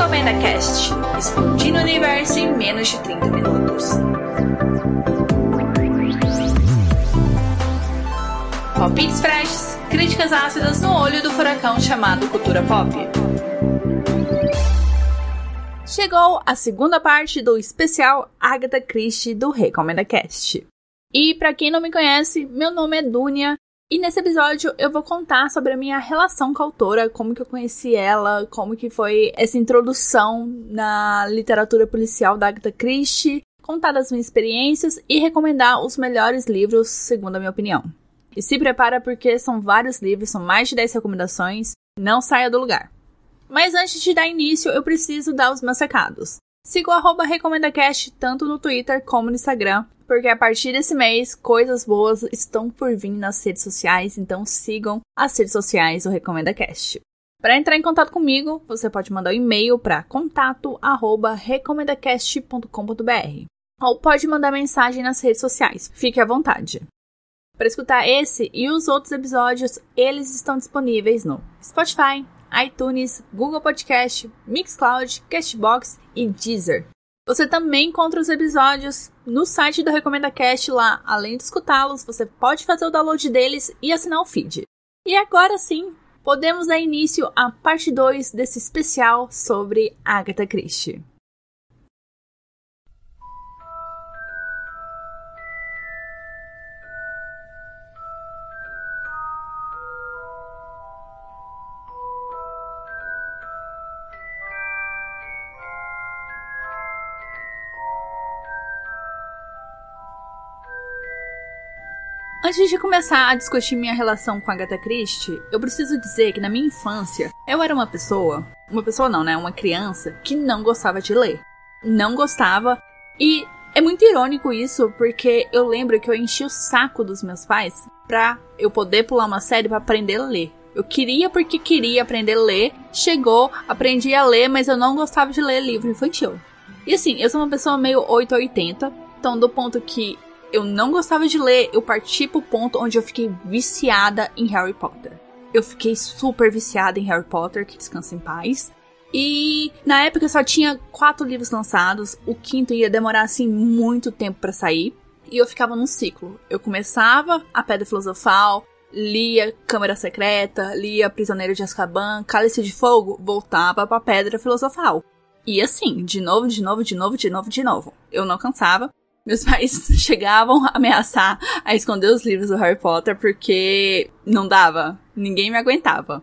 Recomenda Cast, explodindo o universo em menos de 30 minutos. Palpites freshes, críticas ácidas no olho do furacão chamado cultura pop. Chegou a segunda parte do especial Agatha Christie do Recomenda Cast. E para quem não me conhece, meu nome é Dunia e nesse episódio eu vou contar sobre a minha relação com a autora, como que eu conheci ela, como que foi essa introdução na literatura policial da Agatha Christie, contar das minhas experiências e recomendar os melhores livros, segundo a minha opinião. E se prepara porque são vários livros, são mais de 10 recomendações, não saia do lugar. Mas antes de dar início, eu preciso dar os meus recados. Siga o arroba RecomendaCast tanto no Twitter como no Instagram, porque a partir desse mês, coisas boas estão por vir nas redes sociais, então sigam as redes sociais do RecomendaCast. Para entrar em contato comigo, você pode mandar um e-mail para contato@recomendacast.com.br ou pode mandar mensagem nas redes sociais. Fique à vontade. Para escutar esse e os outros episódios, eles estão disponíveis no Spotify, iTunes, Google Podcast, Mixcloud, Castbox e Deezer. Você também encontra os episódios no site do Recomenda Cast lá. Além de escutá-los, você pode fazer o download deles e assinar o feed. E agora sim, podemos dar início à parte 2 desse especial sobre Agatha Christie. Antes de começar a discutir minha relação com a Agatha Christie, eu preciso dizer que na minha infância eu era uma pessoa, uma pessoa não, né, uma criança que não gostava de ler. Não gostava e é muito irônico isso, porque eu lembro que eu enchi o saco dos meus pais pra eu poder pular uma série para aprender a ler. Eu queria porque queria aprender a ler, chegou, aprendi a ler, mas eu não gostava de ler livro infantil. E assim, eu sou uma pessoa meio 880, então do ponto que eu não gostava de ler, eu parti pro ponto onde eu fiquei viciada em Harry Potter. Eu fiquei super viciada em Harry Potter, que descansa em paz. E na época só tinha quatro livros lançados, o quinto ia demorar assim muito tempo para sair, e eu ficava num ciclo. Eu começava a Pedra Filosofal, lia Câmara Secreta, lia Prisioneiro de Azkaban, Cálice de Fogo, voltava pra Pedra Filosofal. E assim, de novo, de novo, de novo, de novo, de novo. Eu não cansava. Meus pais chegavam a ameaçar a esconder os livros do Harry Potter porque não dava. Ninguém me aguentava.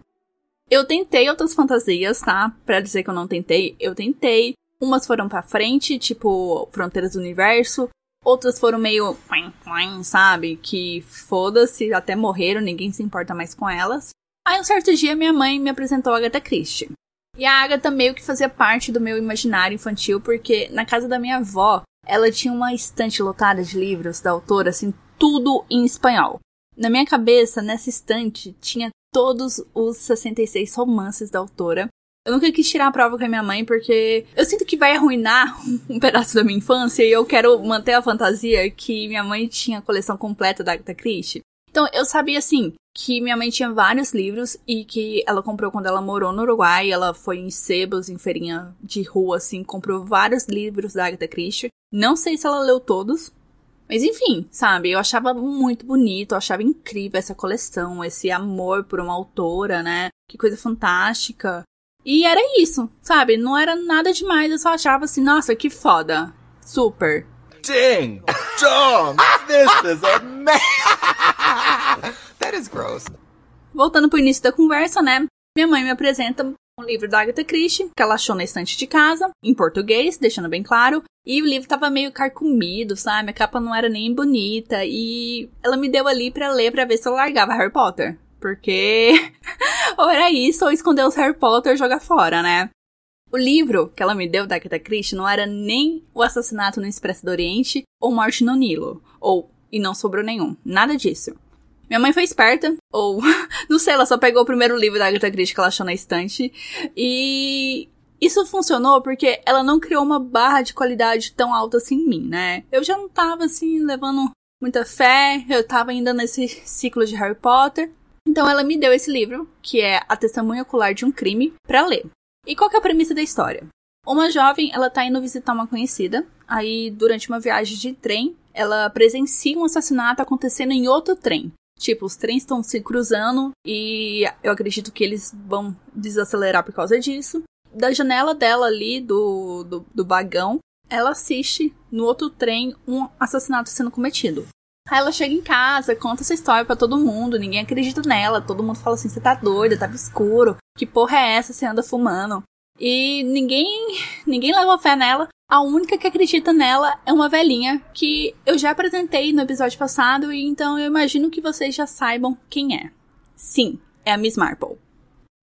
Eu tentei outras fantasias, tá? Pra dizer que eu não tentei, eu tentei. Umas foram pra frente, tipo Fronteiras do Universo. Outras foram meio, sabe? Que foda-se, até morreram, ninguém se importa mais com elas. Aí um certo dia minha mãe me apresentou a Agatha Christie. E a Agatha meio que fazia parte do meu imaginário infantil, porque na casa da minha avó ela tinha uma estante lotada de livros da autora, assim, tudo em espanhol. Na minha cabeça, nessa estante, tinha todos os 66 romances da autora. Eu nunca quis tirar a prova com a minha mãe porque eu sinto que vai arruinar um pedaço da minha infância e eu quero manter a fantasia que minha mãe tinha a coleção completa da Agatha Christie. Então eu sabia assim que minha mãe tinha vários livros e que ela comprou quando ela morou no Uruguai. Ela foi em sebos, em feirinha de rua, assim, comprou vários livros da Agatha Christie. Não sei se ela leu todos, mas enfim, sabe? Eu achava muito bonito, eu achava incrível essa coleção, esse amor por uma autora, né? Que coisa fantástica. E era isso, sabe? Não era nada demais, eu só achava assim, nossa, que foda. Super. Ding! Dong! This is amazing! That is gross. Voltando pro início da conversa, né? Minha mãe me apresenta um livro da Agatha Christie, que ela achou na estante de casa, em português, deixando bem claro. E o livro tava meio carcomido, sabe? A capa não era nem bonita. E ela me deu ali pra ler pra ver se eu largava Harry Potter. Porque ou era isso, ou esconder os Harry Potter e jogar fora, né? O livro que ela me deu da Agatha Christie não era nem O Assassinato no Expresso do Oriente ou Morte no Nilo, ou E Não Sobrou Nenhum. Nada disso. Minha mãe foi esperta, ou não sei, ela só pegou o primeiro livro da Agatha Christie que ela achou na estante e isso funcionou porque ela não criou uma barra de qualidade tão alta assim em mim, né? Eu já não tava assim levando muita fé, eu tava ainda nesse ciclo de Harry Potter. Então ela me deu esse livro, que é A Testemunha Ocular de um Crime, para ler. E qual que é a premissa da história? Uma jovem, ela tá indo visitar uma conhecida, aí durante uma viagem de trem, ela presencia um assassinato acontecendo em outro trem. Tipo, os trens estão se cruzando e eu acredito que eles vão desacelerar por causa disso. Da janela dela ali, do, do, do vagão, ela assiste no outro trem um assassinato sendo cometido. Aí ela chega em casa, conta essa história para todo mundo, ninguém acredita nela, todo mundo fala assim: você tá doida, tá escuro, que porra é essa? Você anda fumando. E ninguém, ninguém leva fé nela. A única que acredita nela é uma velhinha que eu já apresentei no episódio passado, e então eu imagino que vocês já saibam quem é. Sim, é a Miss Marple.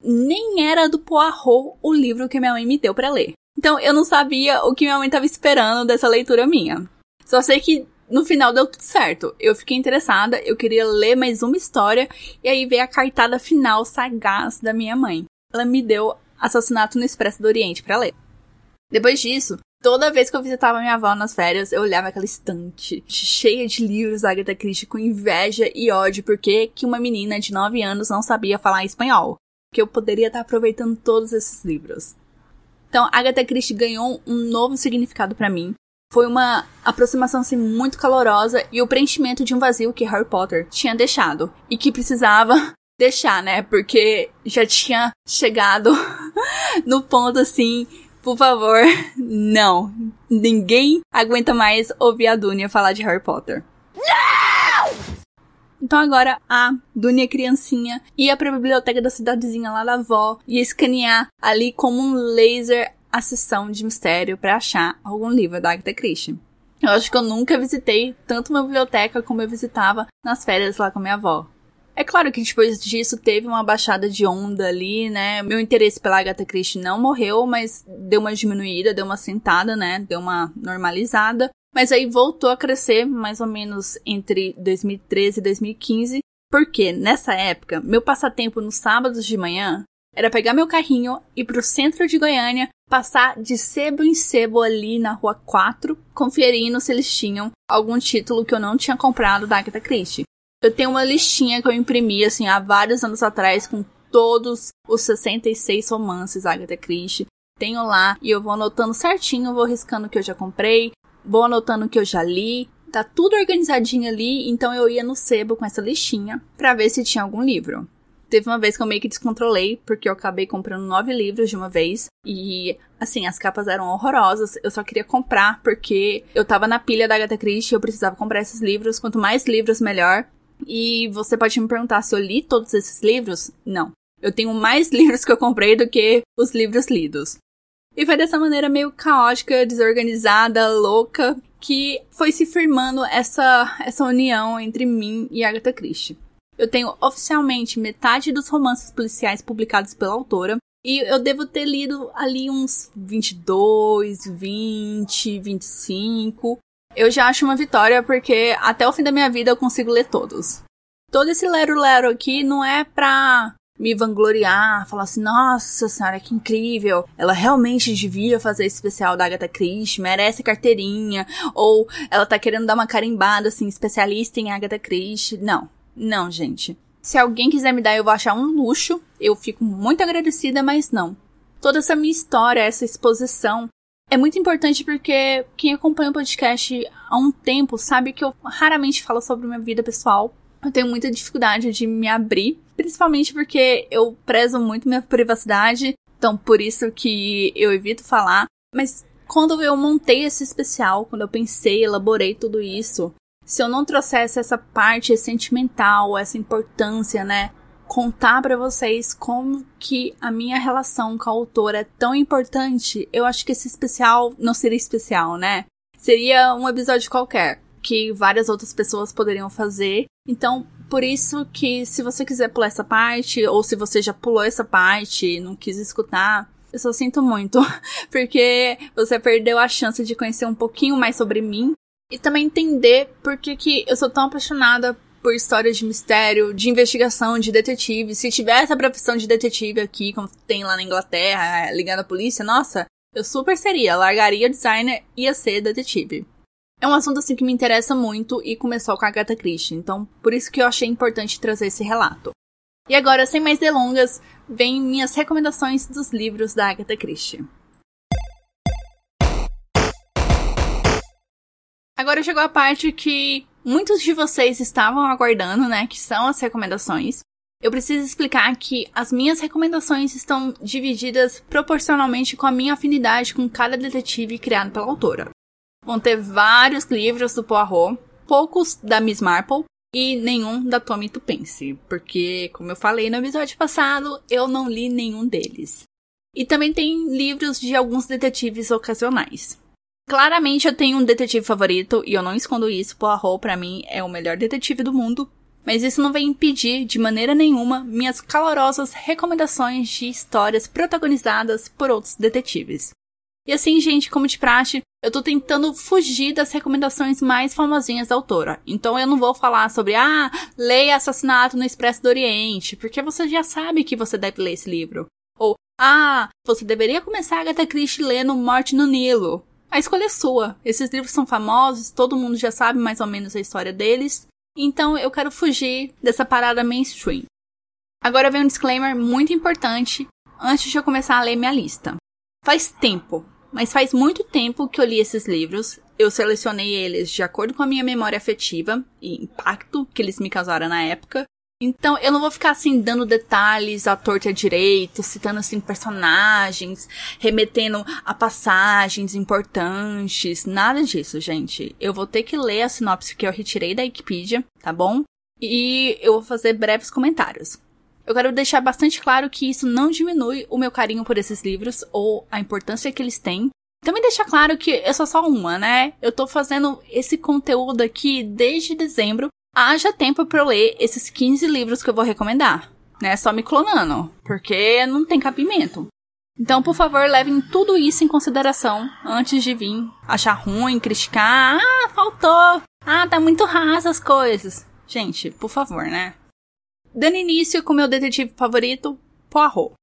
Nem era do Poirot o livro que minha mãe me deu para ler. Então eu não sabia o que minha mãe estava esperando dessa leitura minha. Só sei que no final deu tudo certo. Eu fiquei interessada, eu queria ler mais uma história, e aí veio a cartada final sagaz da minha mãe. Ela me deu Assassinato no Expresso do Oriente para ler. Depois disso, toda vez que eu visitava minha avó nas férias, eu olhava aquela estante cheia de livros da Agatha Christie com inveja e ódio porque que uma menina de 9 anos não sabia falar espanhol. Que eu poderia estar aproveitando todos esses livros. Então, Agatha Christie ganhou um novo significado para mim. Foi uma aproximação assim, muito calorosa e o preenchimento de um vazio que Harry Potter tinha deixado e que precisava deixar, né? Porque já tinha chegado no ponto assim, por favor, não. Ninguém aguenta mais ouvir a Dunia falar de Harry Potter. Não! Então agora a Dunia criancinha ia pra biblioteca da cidadezinha lá da avó e escanear ali como um laser a sessão de mistério para achar algum livro da Agatha Christie. Eu acho que eu nunca visitei tanto uma biblioteca como eu visitava nas férias lá com minha avó. É claro que depois disso teve uma baixada de onda ali, né? Meu interesse pela Agatha Christie não morreu, mas deu uma diminuída, deu uma sentada, né? Deu uma normalizada. Mas aí voltou a crescer mais ou menos entre 2013 e 2015, porque nessa época, meu passatempo nos sábados de manhã era pegar meu carrinho, ir pro centro de Goiânia, passar de sebo em sebo ali na rua 4, conferindo se eles tinham algum título que eu não tinha comprado da Agatha Christie. Eu tenho uma listinha que eu imprimi, assim, há vários anos atrás, com todos os 66 romances Agatha Christie. Tenho lá e eu vou anotando certinho, vou riscando o que eu já comprei, vou anotando o que eu já li. Tá tudo organizadinho ali, então eu ia no sebo com essa listinha para ver se tinha algum livro. Teve uma vez que eu meio que descontrolei, porque eu acabei comprando nove livros de uma vez. E, assim, as capas eram horrorosas. Eu só queria comprar, porque eu tava na pilha da Agatha Christie, eu precisava comprar esses livros. Quanto mais livros, melhor. E você pode me perguntar se eu li todos esses livros? Não. Eu tenho mais livros que eu comprei do que os livros lidos. E foi dessa maneira meio caótica, desorganizada, louca, que foi se firmando essa, essa união entre mim e Agatha Christie. Eu tenho oficialmente metade dos romances policiais publicados pela autora, e eu devo ter lido ali uns 22, 20, 25. Eu já acho uma vitória porque até o fim da minha vida eu consigo ler todos. Todo esse lero-lero aqui não é pra me vangloriar, falar assim, nossa senhora, que incrível. Ela realmente devia fazer esse especial da Agatha Christie, merece carteirinha. Ou ela tá querendo dar uma carimbada, assim, especialista em Agatha Christie. Não, não, gente. Se alguém quiser me dar, eu vou achar um luxo. Eu fico muito agradecida, mas não. Toda essa minha história, essa exposição, é muito importante porque quem acompanha o podcast há um tempo sabe que eu raramente falo sobre minha vida pessoal. Eu tenho muita dificuldade de me abrir, principalmente porque eu prezo muito minha privacidade, então por isso que eu evito falar. Mas quando eu montei esse especial, quando eu pensei, elaborei tudo isso, se eu não trouxesse essa parte sentimental, essa importância, né, contar para vocês como que a minha relação com a autora é tão importante, eu acho que esse especial não seria especial, né? Seria um episódio qualquer que várias outras pessoas poderiam fazer. Então, por isso que se você quiser pular essa parte ou se você já pulou essa parte e não quis escutar, eu só sinto muito, porque você perdeu a chance de conhecer um pouquinho mais sobre mim e também entender por que, que eu sou tão apaixonada por histórias de mistério, de investigação, de detetive. Se tivesse a profissão de detetive aqui, como tem lá na Inglaterra, ligando à polícia, nossa, eu super seria. Largaria designer e ia ser detetive. É um assunto assim que me interessa muito e começou com a Agatha Christie, então por isso que eu achei importante trazer esse relato. E agora, sem mais delongas, vem minhas recomendações dos livros da Agatha Christie. Agora chegou a parte que muitos de vocês estavam aguardando, né? Que são as recomendações. Eu preciso explicar que as minhas recomendações estão divididas proporcionalmente com a minha afinidade com cada detetive criado pela autora. Vão ter vários livros do Poirot, poucos da Miss Marple e nenhum da Tommy Tupense, porque, como eu falei no episódio passado, eu não li nenhum deles. E também tem livros de alguns detetives ocasionais. Claramente eu tenho um detetive favorito e eu não escondo isso, Poirot para mim é o melhor detetive do mundo, mas isso não vai impedir de maneira nenhuma minhas calorosas recomendações de histórias protagonizadas por outros detetives. E assim, gente, como de praxe, eu tô tentando fugir das recomendações mais famosinhas da autora. Então eu não vou falar sobre, ah, leia Assassinato no Expresso do Oriente, porque você já sabe que você deve ler esse livro. Ou, ah, você deveria começar Agatha Christie lendo Morte no Nilo. A escolha é sua. Esses livros são famosos, todo mundo já sabe mais ou menos a história deles. Então eu quero fugir dessa parada mainstream. Agora vem um disclaimer muito importante antes de eu começar a ler minha lista. Faz tempo, mas faz muito tempo que eu li esses livros. Eu selecionei eles de acordo com a minha memória afetiva e impacto que eles me causaram na época. Então, eu não vou ficar assim dando detalhes à torta direito, citando assim personagens, remetendo a passagens importantes, nada disso, gente. Eu vou ter que ler a sinopse que eu retirei da Wikipedia, tá bom? E eu vou fazer breves comentários. Eu quero deixar bastante claro que isso não diminui o meu carinho por esses livros ou a importância que eles têm. Também deixar claro que eu sou só uma, né? Eu tô fazendo esse conteúdo aqui desde dezembro. Haja tempo para eu ler esses 15 livros que eu vou recomendar, né? Só me clonando, porque não tem cabimento. Então, por favor, levem tudo isso em consideração antes de vir achar ruim, criticar. Ah, faltou. Ah, tá muito rasa as coisas. Gente, por favor, né? Dando início com meu detetive favorito, Poirot.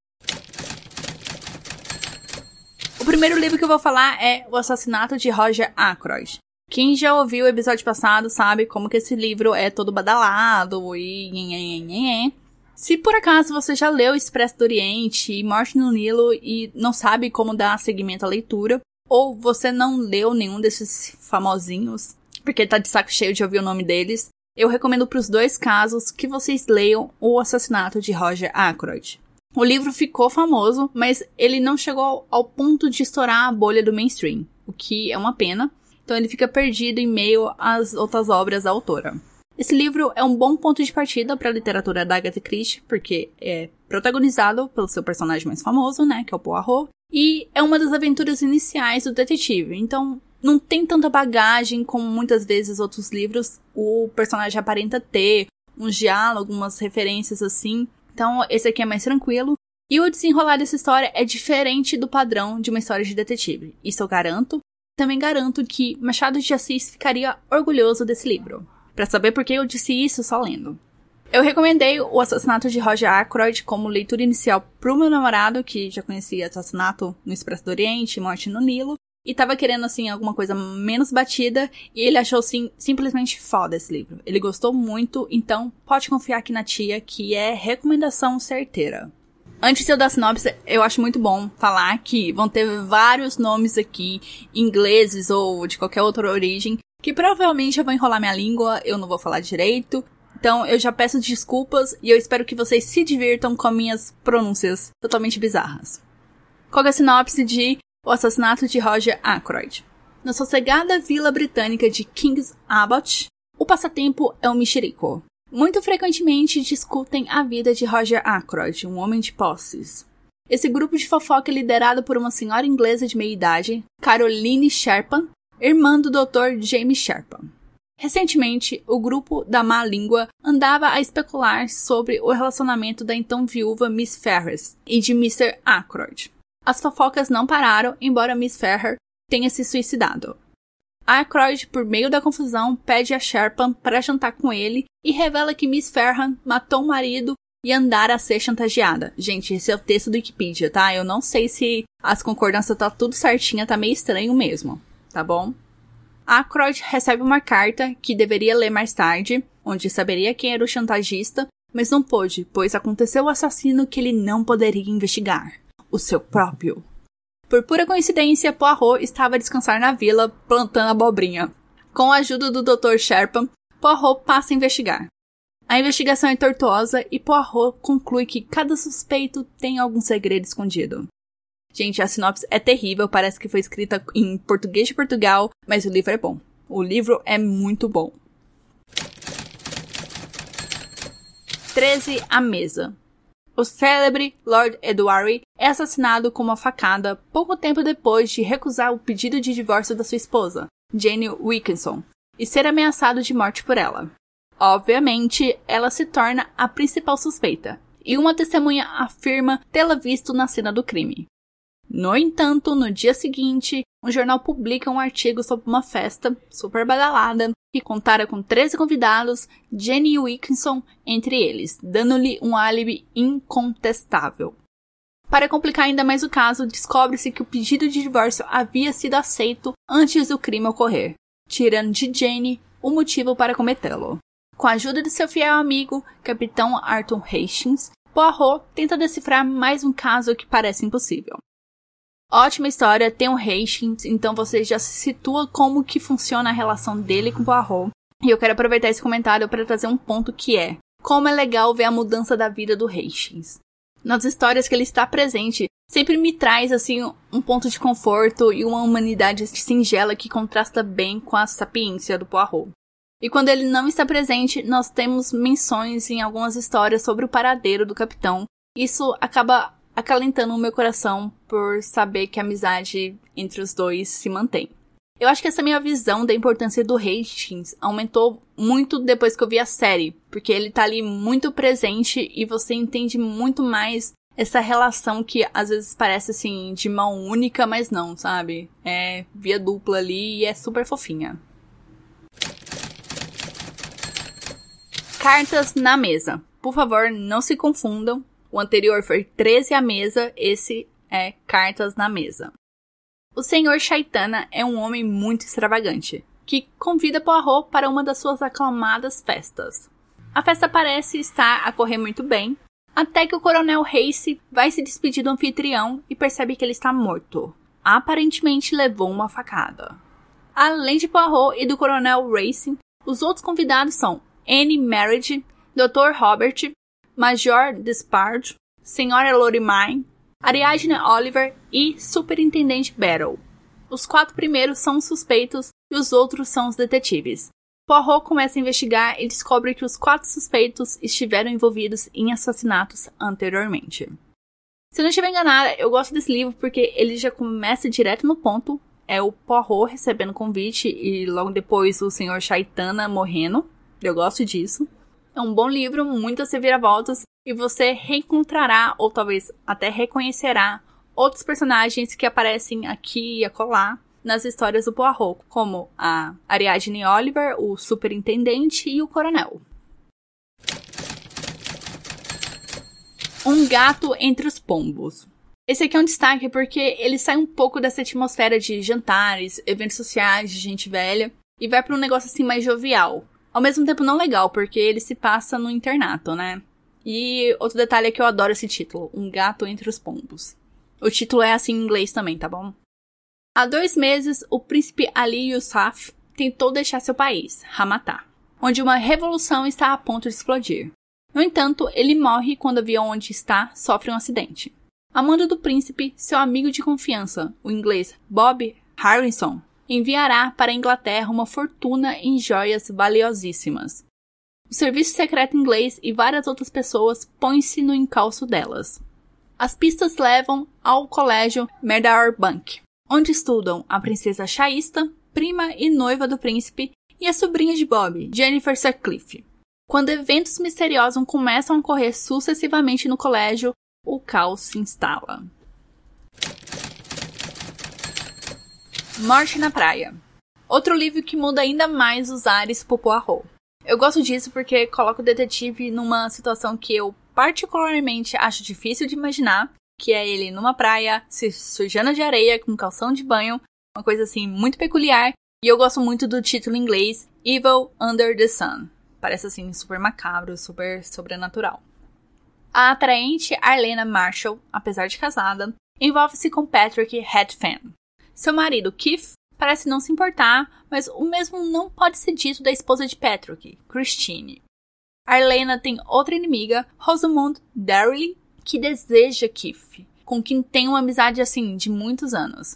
O primeiro livro que eu vou falar é O Assassinato de Roger Ackroyd. Quem já ouviu o episódio passado sabe como que esse livro é todo badalado e... Se por acaso você já leu Expresso do Oriente e Morte no Nilo e não sabe como dar seguimento à leitura, ou você não leu nenhum desses famosinhos, porque tá de saco cheio de ouvir o nome deles, eu recomendo para os dois casos que vocês leiam O Assassinato de Roger Ackroyd. O livro ficou famoso, mas ele não chegou ao ponto de estourar a bolha do mainstream, o que é uma pena. Então ele fica perdido em meio às outras obras da autora. Esse livro é um bom ponto de partida para a literatura da Agatha Christie, porque é protagonizado pelo seu personagem mais famoso, né, que é o Poirot, e é uma das aventuras iniciais do detetive. Então, não tem tanta bagagem como muitas vezes outros livros o personagem aparenta ter, uns diálogos, umas referências assim. Então, esse aqui é mais tranquilo. E o desenrolar dessa história é diferente do padrão de uma história de detetive. Isso eu garanto. Também garanto que Machado de Assis ficaria orgulhoso desse livro. Para saber por que eu disse isso, só lendo. Eu recomendei o assassinato de Roger Ackroyd como leitura inicial pro meu namorado, que já conhecia Assassinato no Expresso do Oriente, Morte no Nilo, e tava querendo, assim, alguma coisa menos batida, e ele achou, simplesmente foda esse livro. Ele gostou muito, então pode confiar aqui na tia, que é recomendação certeira. Antes de eu dar sinopse, eu acho muito bom falar que vão ter vários nomes aqui, ingleses ou de qualquer outra origem, que provavelmente eu vou enrolar minha língua, eu não vou falar direito. Então eu já peço desculpas e eu espero que vocês se divirtam com minhas pronúncias totalmente bizarras. Qual é a sinopse de o assassinato de Roger Ackroyd. Na sossegada vila britânica de King's Abbot, o passatempo é o mexerico. Muito frequentemente discutem a vida de Roger Ackroyd, um homem de posses. Esse grupo de fofoca é liderado por uma senhora inglesa de meia idade, Caroline Sherpan, irmã do Dr. James Sherpan. Recentemente, o grupo da má língua andava a especular sobre o relacionamento da então viúva Miss Ferris e de Mr. Ackroyd. As fofocas não pararam, embora Miss Ferrer tenha se suicidado. Aykroyd, por meio da confusão, pede a Sherpan para jantar com ele e revela que Miss Ferhan matou o marido e andara a ser chantageada. Gente, esse é o texto do Wikipedia, tá? Eu não sei se as concordâncias tá tudo certinha, tá meio estranho mesmo, tá bom? Aykroyd recebe uma carta que deveria ler mais tarde, onde saberia quem era o chantagista, mas não pôde, pois aconteceu o assassino que ele não poderia investigar: o seu próprio. Por pura coincidência, Poirot estava a descansar na vila, plantando abobrinha. Com a ajuda do Dr. Sherpa, Poirot passa a investigar. A investigação é tortuosa e Poirot conclui que cada suspeito tem algum segredo escondido. Gente, a sinopse é terrível, parece que foi escrita em português de Portugal, mas o livro é bom. O livro é muito bom. 13 A Mesa. O célebre Lord Edward é assassinado com uma facada pouco tempo depois de recusar o pedido de divórcio da sua esposa, Jane Wilkinson, e ser ameaçado de morte por ela. Obviamente, ela se torna a principal suspeita, e uma testemunha afirma tê-la visto na cena do crime. No entanto, no dia seguinte, um jornal publica um artigo sobre uma festa super badalada que contara com 13 convidados, Jenny Wilkinson entre eles, dando-lhe um álibi incontestável. Para complicar ainda mais o caso, descobre-se que o pedido de divórcio havia sido aceito antes do crime ocorrer, tirando de Jenny o motivo para cometê-lo. Com a ajuda de seu fiel amigo, capitão Arthur Hastings, Poirot tenta decifrar mais um caso que parece impossível. Ótima história, tem o Hastings, então você já se situa como que funciona a relação dele com Poirot. E eu quero aproveitar esse comentário para trazer um ponto que é como é legal ver a mudança da vida do Hastings. Nas histórias que ele está presente, sempre me traz assim um ponto de conforto e uma humanidade singela que contrasta bem com a sapiência do Poirot. E quando ele não está presente, nós temos menções em algumas histórias sobre o paradeiro do capitão. Isso acaba acalentando o meu coração por saber que a amizade entre os dois se mantém. Eu acho que essa minha visão da importância do Hastings aumentou muito depois que eu vi a série, porque ele tá ali muito presente e você entende muito mais essa relação que às vezes parece assim de mão única, mas não, sabe? É via dupla ali e é super fofinha. Cartas na mesa. Por favor, não se confundam. O anterior foi 13 à mesa, esse é Cartas na Mesa. O Senhor Chaitana é um homem muito extravagante, que convida Poirot para uma das suas aclamadas festas. A festa parece estar a correr muito bem, até que o Coronel Race vai se despedir do anfitrião e percebe que ele está morto. Aparentemente levou uma facada. Além de Poirot e do Coronel Racing, os outros convidados são Anne Marriage, Dr. Robert, Major Despard, Senhora Lorimine, Ariadne Oliver e Superintendente Battle. Os quatro primeiros são os suspeitos e os outros são os detetives. Poirot começa a investigar e descobre que os quatro suspeitos estiveram envolvidos em assassinatos anteriormente. Se não estiver enganada, eu gosto desse livro porque ele já começa direto no ponto. É o Poirot recebendo convite e logo depois o Sr. Chaitana morrendo. Eu gosto disso. É um bom livro, muitas reviravoltas, e você reencontrará, ou talvez até reconhecerá, outros personagens que aparecem aqui e acolá nas histórias do Poirot, como a Ariadne Oliver, o superintendente e o coronel. Um gato entre os pombos. Esse aqui é um destaque porque ele sai um pouco dessa atmosfera de jantares, eventos sociais de gente velha e vai para um negócio assim mais jovial. Ao mesmo tempo não legal, porque ele se passa no internato, né? E outro detalhe é que eu adoro esse título, Um Gato Entre os Pombos. O título é assim em inglês também, tá bom? Há dois meses, o príncipe Ali Yousaf tentou deixar seu país, Ramatá, onde uma revolução está a ponto de explodir. No entanto, ele morre quando o avião onde está sofre um acidente. A mando do príncipe, seu amigo de confiança, o inglês Bob Harrison, enviará para a Inglaterra uma fortuna em joias valiosíssimas. O serviço secreto inglês e várias outras pessoas põem-se no encalço delas. As pistas levam ao colégio Meadowbank, Bank, onde estudam a princesa Shaista, prima e noiva do príncipe, e a sobrinha de Bob, Jennifer Sutcliffe. Quando eventos misteriosos começam a ocorrer sucessivamente no colégio, o caos se instala. Morte na Praia. Outro livro que muda ainda mais os ares pro Poirot. Eu gosto disso porque coloca o detetive numa situação que eu particularmente acho difícil de imaginar, que é ele numa praia, se sujando de areia com calção de banho, uma coisa assim muito peculiar, e eu gosto muito do título em inglês Evil Under the Sun. Parece assim, super macabro, super sobrenatural. A atraente Arlena Marshall, apesar de casada, envolve-se com Patrick Hatfan. Seu marido, Keith, parece não se importar, mas o mesmo não pode ser dito da esposa de Patrick, Christine. Arlena tem outra inimiga, Rosamund Darley, que deseja Keith, com quem tem uma amizade assim de muitos anos.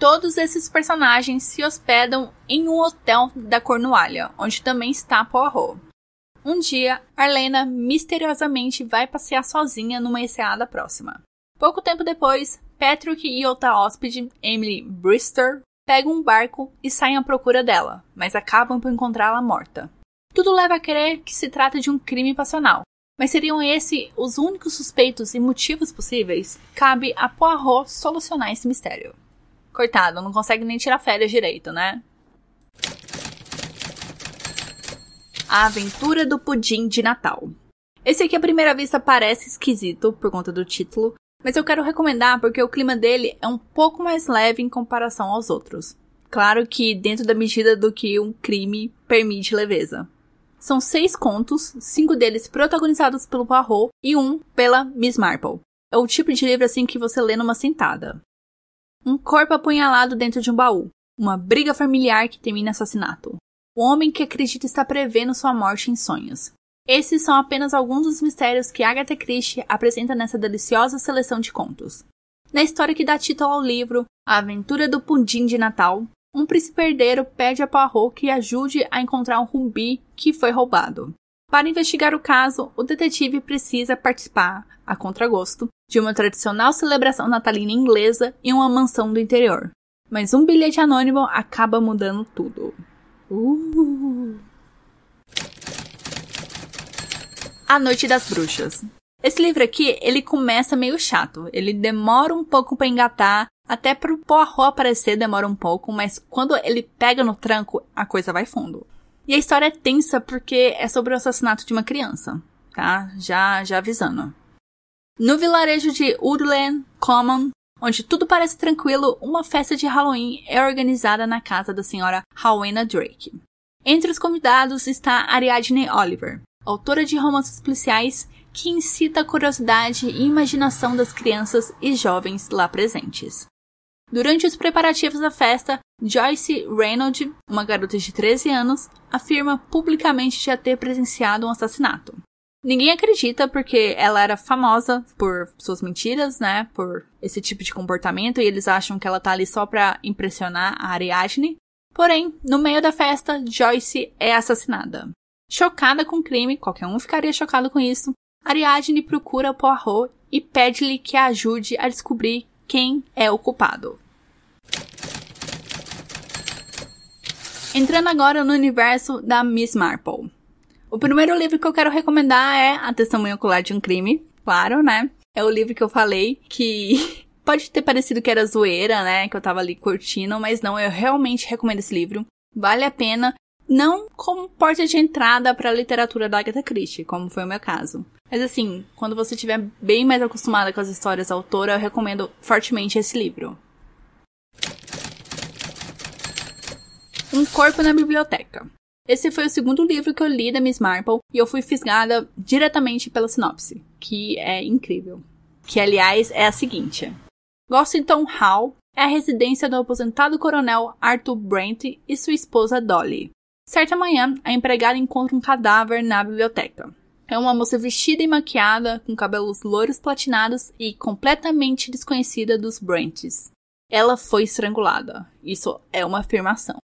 Todos esses personagens se hospedam em um hotel da Cornualha, onde também está Poirot. Um dia, Arlena misteriosamente vai passear sozinha numa enseada próxima. Pouco tempo depois, Patrick e outra hóspede, Emily Brister, pegam um barco e saem à procura dela, mas acabam por encontrá-la morta. Tudo leva a crer que se trata de um crime passional, mas seriam esses os únicos suspeitos e motivos possíveis? Cabe a Poirot solucionar esse mistério. Coitado, não consegue nem tirar férias direito, né? A Aventura do Pudim de Natal. Esse aqui à primeira vista parece esquisito por conta do título, mas eu quero recomendar porque o clima dele é um pouco mais leve em comparação aos outros. Claro que dentro da medida do que um crime permite leveza. São seis contos, cinco deles protagonizados pelo Poirot e um pela Miss Marple. É o tipo de livro assim que você lê numa sentada. Um corpo apunhalado dentro de um baú. Uma briga familiar que termina assassinato. O homem que acredita estar prevendo sua morte em sonhos. Esses são apenas alguns dos mistérios que Agatha Christie apresenta nessa deliciosa seleção de contos. Na história que dá título ao livro, A Aventura do Pudim de Natal, um príncipe herdeiro pede a Poirot que ajude a encontrar um rubi que foi roubado. Para investigar o caso, o detetive precisa participar, a contragosto, de uma tradicional celebração natalina inglesa em uma mansão do interior. Mas um bilhete anônimo acaba mudando tudo. Uh. A Noite das Bruxas. Esse livro aqui, ele começa meio chato. Ele demora um pouco para engatar. Até pro Poirot aparecer demora um pouco, mas quando ele pega no tranco, a coisa vai fundo. E a história é tensa porque é sobre o assassinato de uma criança, tá? Já, já avisando. No vilarejo de Woodland Common, onde tudo parece tranquilo, uma festa de Halloween é organizada na casa da senhora Rowena Drake. Entre os convidados está Ariadne Oliver, autora de romances policiais que incita a curiosidade e imaginação das crianças e jovens lá presentes. Durante os preparativos da festa, Joyce Reynolds, uma garota de 13 anos, afirma publicamente já ter presenciado um assassinato. Ninguém acredita porque ela era famosa por suas mentiras, né? Por esse tipo de comportamento e eles acham que ela tá ali só pra impressionar a Ariadne. Porém, no meio da festa, Joyce é assassinada. Chocada com o crime, qualquer um ficaria chocado com isso, Ariadne procura Poirot e pede-lhe que a ajude a descobrir quem é o culpado. Entrando agora no universo da Miss Marple. O primeiro livro que eu quero recomendar é A Testemunha Ocular de um Crime, claro, né? É o livro que eu falei que pode ter parecido que era zoeira, né? Que eu tava ali curtindo, mas não, eu realmente recomendo esse livro. Vale a pena, não como porta de entrada para a literatura da Agatha Christie, como foi o meu caso. Mas assim, quando você estiver bem mais acostumada com as histórias da autora, eu recomendo fortemente esse livro. Um Corpo na Biblioteca. Esse foi o segundo livro que eu li da Miss Marple e eu fui fisgada diretamente pela sinopse, que é incrível. Que, aliás, é a seguinte: Gossington Hall é a residência do aposentado coronel Arthur Brent e sua esposa Dolly. Certa manhã, a empregada encontra um cadáver na biblioteca. É uma moça vestida e maquiada, com cabelos louros platinados e completamente desconhecida dos Brents. Ela foi estrangulada. Isso é uma afirmação.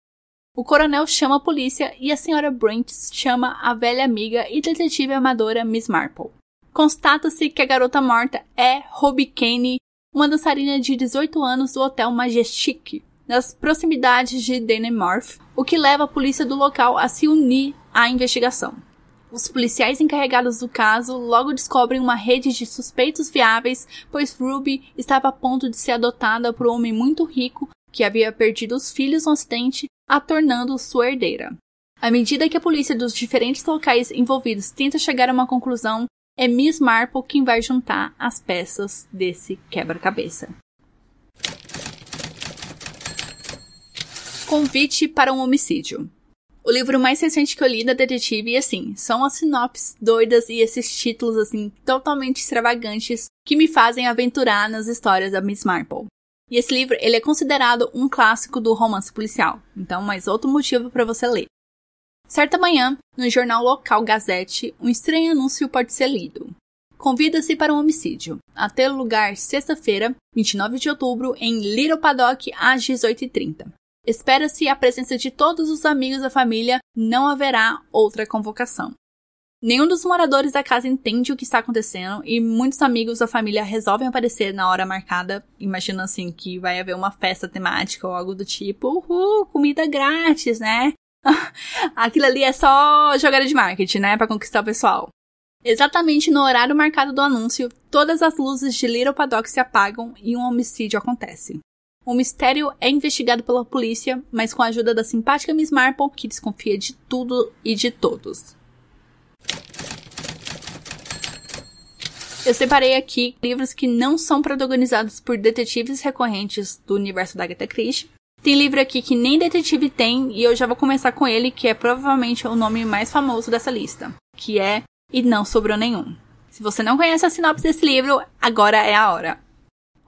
O coronel chama a polícia e a senhora Brent chama a velha amiga e detetive amadora Miss Marple. Constata-se que a garota morta é Ruby Kane, uma dançarina de 18 anos do Hotel Majestic, nas proximidades de Denmark, o que leva a polícia do local a se unir à investigação. Os policiais encarregados do caso logo descobrem uma rede de suspeitos viáveis, pois Ruby estava a ponto de ser adotada por um homem muito rico que havia perdido os filhos no acidente a tornando sua herdeira. À medida que a polícia dos diferentes locais envolvidos tenta chegar a uma conclusão, é Miss Marple quem vai juntar as peças desse quebra-cabeça. Convite para um homicídio. O livro mais recente que eu li da detetive, e assim, são as sinopses doidas e esses títulos, assim, totalmente extravagantes que me fazem aventurar nas histórias da Miss Marple. E esse livro, ele é considerado um clássico do romance policial, então mais outro motivo para você ler. Certa manhã, no jornal local Gazette, um estranho anúncio pode ser lido. Convida-se para um homicídio, a ter lugar sexta-feira, 29 de outubro, em Little Paddock, às 18h30. Espera-se a presença de todos os amigos da família, não haverá outra convocação. Nenhum dos moradores da casa entende o que está acontecendo e muitos amigos da família resolvem aparecer na hora marcada, imaginando assim que vai haver uma festa temática ou algo do tipo, uhul, comida grátis, né? Aquilo ali é só jogada de marketing, né, para conquistar o pessoal. Exatamente no horário marcado do anúncio, todas as luzes de Little Paddock se apagam e um homicídio acontece. O mistério é investigado pela polícia, mas com a ajuda da simpática Miss Marple, que desconfia de tudo e de todos. Eu separei aqui livros que não são protagonizados por detetives recorrentes do universo da Agatha Christie. Tem livro aqui que nem detetive tem, e eu já vou começar com ele, que é provavelmente o nome mais famoso dessa lista, que é E Não Sobrou Nenhum. Se você não conhece a sinopse desse livro, agora é a hora.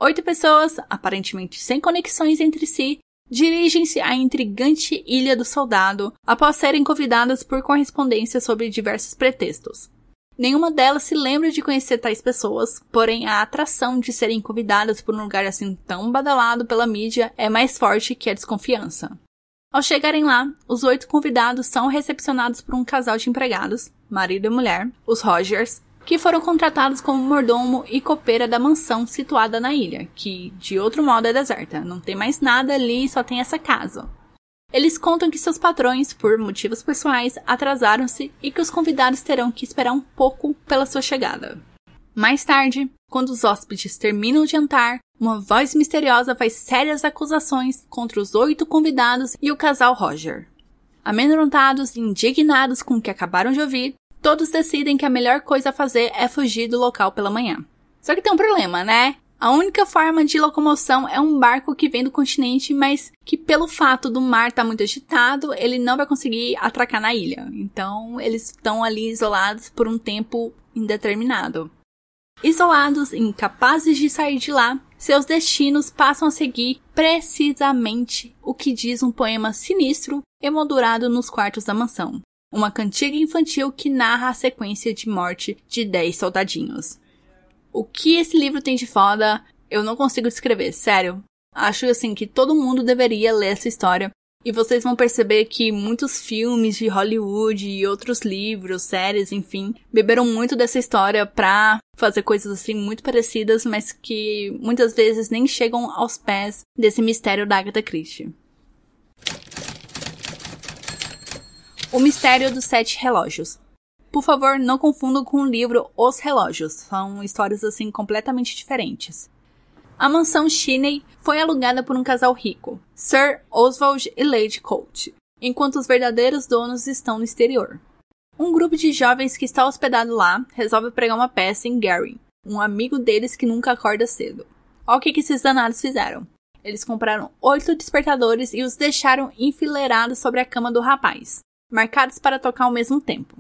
Oito pessoas, aparentemente sem conexões entre si, dirigem-se à intrigante Ilha do Soldado após serem convidadas por correspondência sobre diversos pretextos. Nenhuma delas se lembra de conhecer tais pessoas, porém a atração de serem convidadas por um lugar assim tão badalado pela mídia é mais forte que a desconfiança. Ao chegarem lá, os oito convidados são recepcionados por um casal de empregados, marido e mulher, os Rogers, que foram contratados como mordomo e copeira da mansão situada na ilha, que de outro modo é deserta. Não tem mais nada ali, só tem essa casa. Eles contam que seus patrões, por motivos pessoais, atrasaram-se e que os convidados terão que esperar um pouco pela sua chegada. Mais tarde, quando os hóspedes terminam o jantar, uma voz misteriosa faz sérias acusações contra os oito convidados e o casal Roger. Amedrontados e indignados com o que acabaram de ouvir, todos decidem que a melhor coisa a fazer é fugir do local pela manhã. Só que tem um problema, né? A única forma de locomoção é um barco que vem do continente, mas que pelo fato do mar estar tá muito agitado, ele não vai conseguir atracar na ilha. Então, eles estão ali isolados por um tempo indeterminado. Isolados, incapazes de sair de lá, seus destinos passam a seguir precisamente o que diz um poema sinistro emoldurado nos quartos da mansão uma cantiga infantil que narra a sequência de morte de 10 soldadinhos. O que esse livro tem de foda, eu não consigo descrever, sério. Acho assim que todo mundo deveria ler essa história e vocês vão perceber que muitos filmes de Hollywood e outros livros, séries, enfim, beberam muito dessa história pra fazer coisas assim muito parecidas, mas que muitas vezes nem chegam aos pés desse mistério da Agatha Christie. O Mistério dos Sete Relógios. Por favor, não confundam com o livro Os Relógios, são histórias assim completamente diferentes. A mansão Chiney foi alugada por um casal rico, Sir Oswald e Lady Colt, enquanto os verdadeiros donos estão no exterior. Um grupo de jovens que está hospedado lá resolve pregar uma peça em Gary, um amigo deles que nunca acorda cedo. Olha o que, que esses danados fizeram. Eles compraram oito despertadores e os deixaram enfileirados sobre a cama do rapaz marcados para tocar ao mesmo tempo.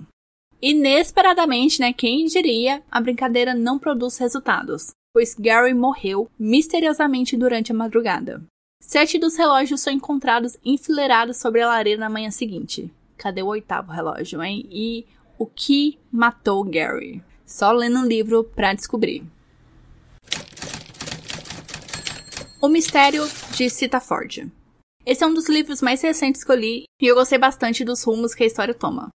Inesperadamente, né, quem diria, a brincadeira não produz resultados, pois Gary morreu misteriosamente durante a madrugada. Sete dos relógios são encontrados enfileirados sobre a lareira na manhã seguinte. Cadê o oitavo relógio, hein? E o que matou Gary? Só lendo um livro para descobrir. O Mistério de Citaford. Esse é um dos livros mais recentes que eu li e eu gostei bastante dos rumos que a história toma.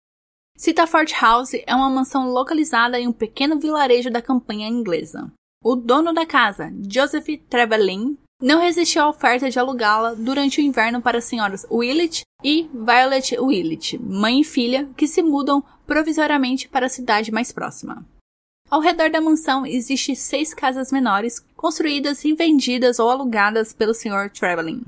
Citafort House é uma mansão localizada em um pequeno vilarejo da campanha inglesa. O dono da casa, Joseph Trevelyan, não resistiu à oferta de alugá-la durante o inverno para as senhoras Willett e Violet Willett, mãe e filha, que se mudam provisoriamente para a cidade mais próxima. Ao redor da mansão existem seis casas menores, construídas e vendidas ou alugadas pelo Sr. Trevelyan.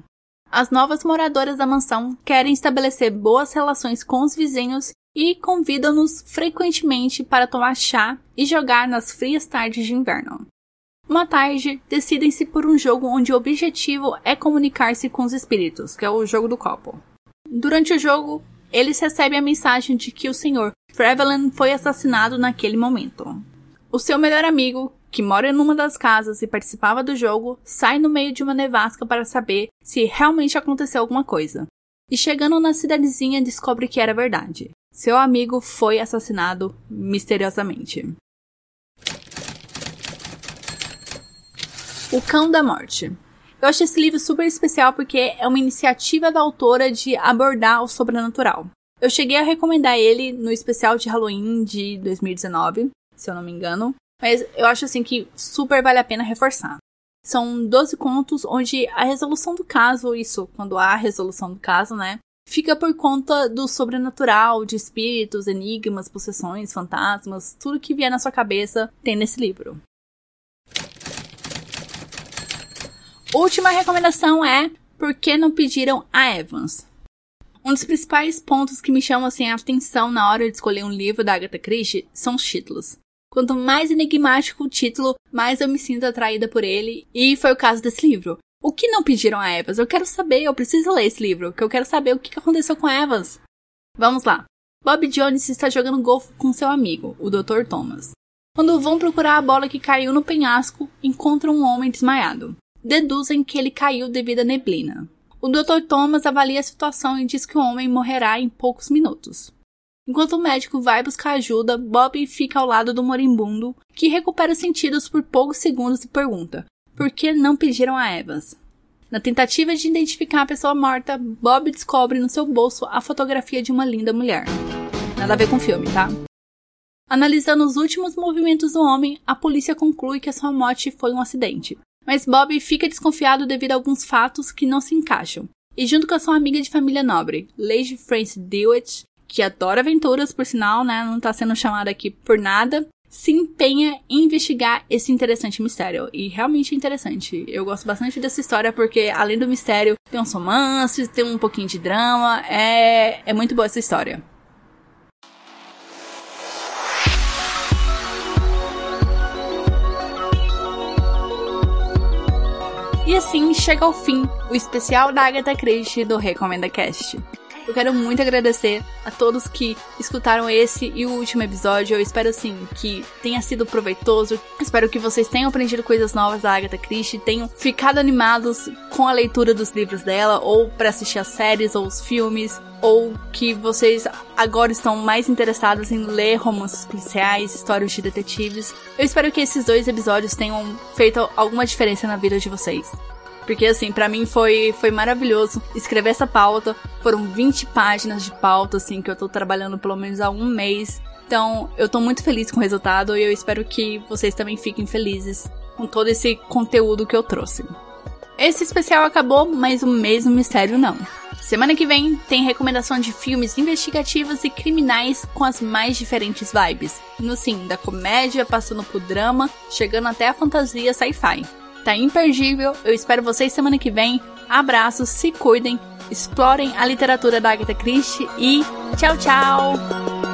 As novas moradoras da mansão querem estabelecer boas relações com os vizinhos e convidam-nos frequentemente para tomar chá e jogar nas frias tardes de inverno. Uma tarde, decidem-se por um jogo onde o objetivo é comunicar-se com os espíritos, que é o jogo do copo. Durante o jogo, eles recebem a mensagem de que o Sr. Trevelyan foi assassinado naquele momento. O seu melhor amigo, que mora numa das casas e participava do jogo, sai no meio de uma nevasca para saber se realmente aconteceu alguma coisa. E chegando na cidadezinha, descobre que era verdade. Seu amigo foi assassinado misteriosamente. O Cão da Morte. Eu acho esse livro super especial porque é uma iniciativa da autora de abordar o sobrenatural. Eu cheguei a recomendar ele no especial de Halloween de 2019, se eu não me engano, mas eu acho assim que super vale a pena reforçar. São 12 contos onde a resolução do caso, isso, quando há resolução do caso, né? Fica por conta do sobrenatural, de espíritos, enigmas, possessões, fantasmas, tudo que vier na sua cabeça tem nesse livro. Última recomendação é Por que não pediram a Evans? Um dos principais pontos que me chamam assim, a atenção na hora de escolher um livro da Agatha Christie são os títulos. Quanto mais enigmático o título, mais eu me sinto atraída por ele, e foi o caso desse livro. O que não pediram a Evans? Eu quero saber, eu preciso ler esse livro, que eu quero saber o que aconteceu com a Evans. Vamos lá. Bob Jones está jogando golfe com seu amigo, o Dr. Thomas. Quando vão procurar a bola que caiu no penhasco, encontram um homem desmaiado deduzem que ele caiu devido à neblina. O Dr. Thomas avalia a situação e diz que o homem morrerá em poucos minutos. Enquanto o médico vai buscar ajuda, Bob fica ao lado do moribundo, que recupera sentidos por poucos segundos e pergunta: por que não pediram a Evans? Na tentativa de identificar a pessoa morta, Bob descobre no seu bolso a fotografia de uma linda mulher. Nada a ver com o filme, tá? Analisando os últimos movimentos do homem, a polícia conclui que a sua morte foi um acidente. Mas Bob fica desconfiado devido a alguns fatos que não se encaixam. E junto com a sua amiga de família nobre, Lady Frances Dewitt, que adora aventuras, por sinal, né, não está sendo chamada aqui por nada, se empenha em investigar esse interessante mistério. E realmente é interessante. Eu gosto bastante dessa história porque, além do mistério, tem uns romances, tem um pouquinho de drama. É, é muito boa essa história. E assim chega ao fim o especial da Agatha Christie do Recomenda Cast. Eu quero muito agradecer a todos que escutaram esse e o último episódio. Eu espero assim que tenha sido proveitoso. Espero que vocês tenham aprendido coisas novas da Agatha Christie, tenham ficado animados com a leitura dos livros dela ou para assistir as séries ou os filmes, ou que vocês agora estão mais interessados em ler romances policiais, histórias de detetives. Eu espero que esses dois episódios tenham feito alguma diferença na vida de vocês. Porque, assim, para mim foi, foi maravilhoso escrever essa pauta. Foram 20 páginas de pauta, assim, que eu tô trabalhando pelo menos há um mês. Então, eu tô muito feliz com o resultado e eu espero que vocês também fiquem felizes com todo esse conteúdo que eu trouxe. Esse especial acabou, mas o mesmo mistério não. Semana que vem tem recomendação de filmes investigativos e criminais com as mais diferentes vibes. No sim, da comédia passando por drama, chegando até a fantasia sci-fi. Tá imperdível. Eu espero vocês semana que vem. Abraços, se cuidem, explorem a literatura da Agatha Christie e tchau, tchau!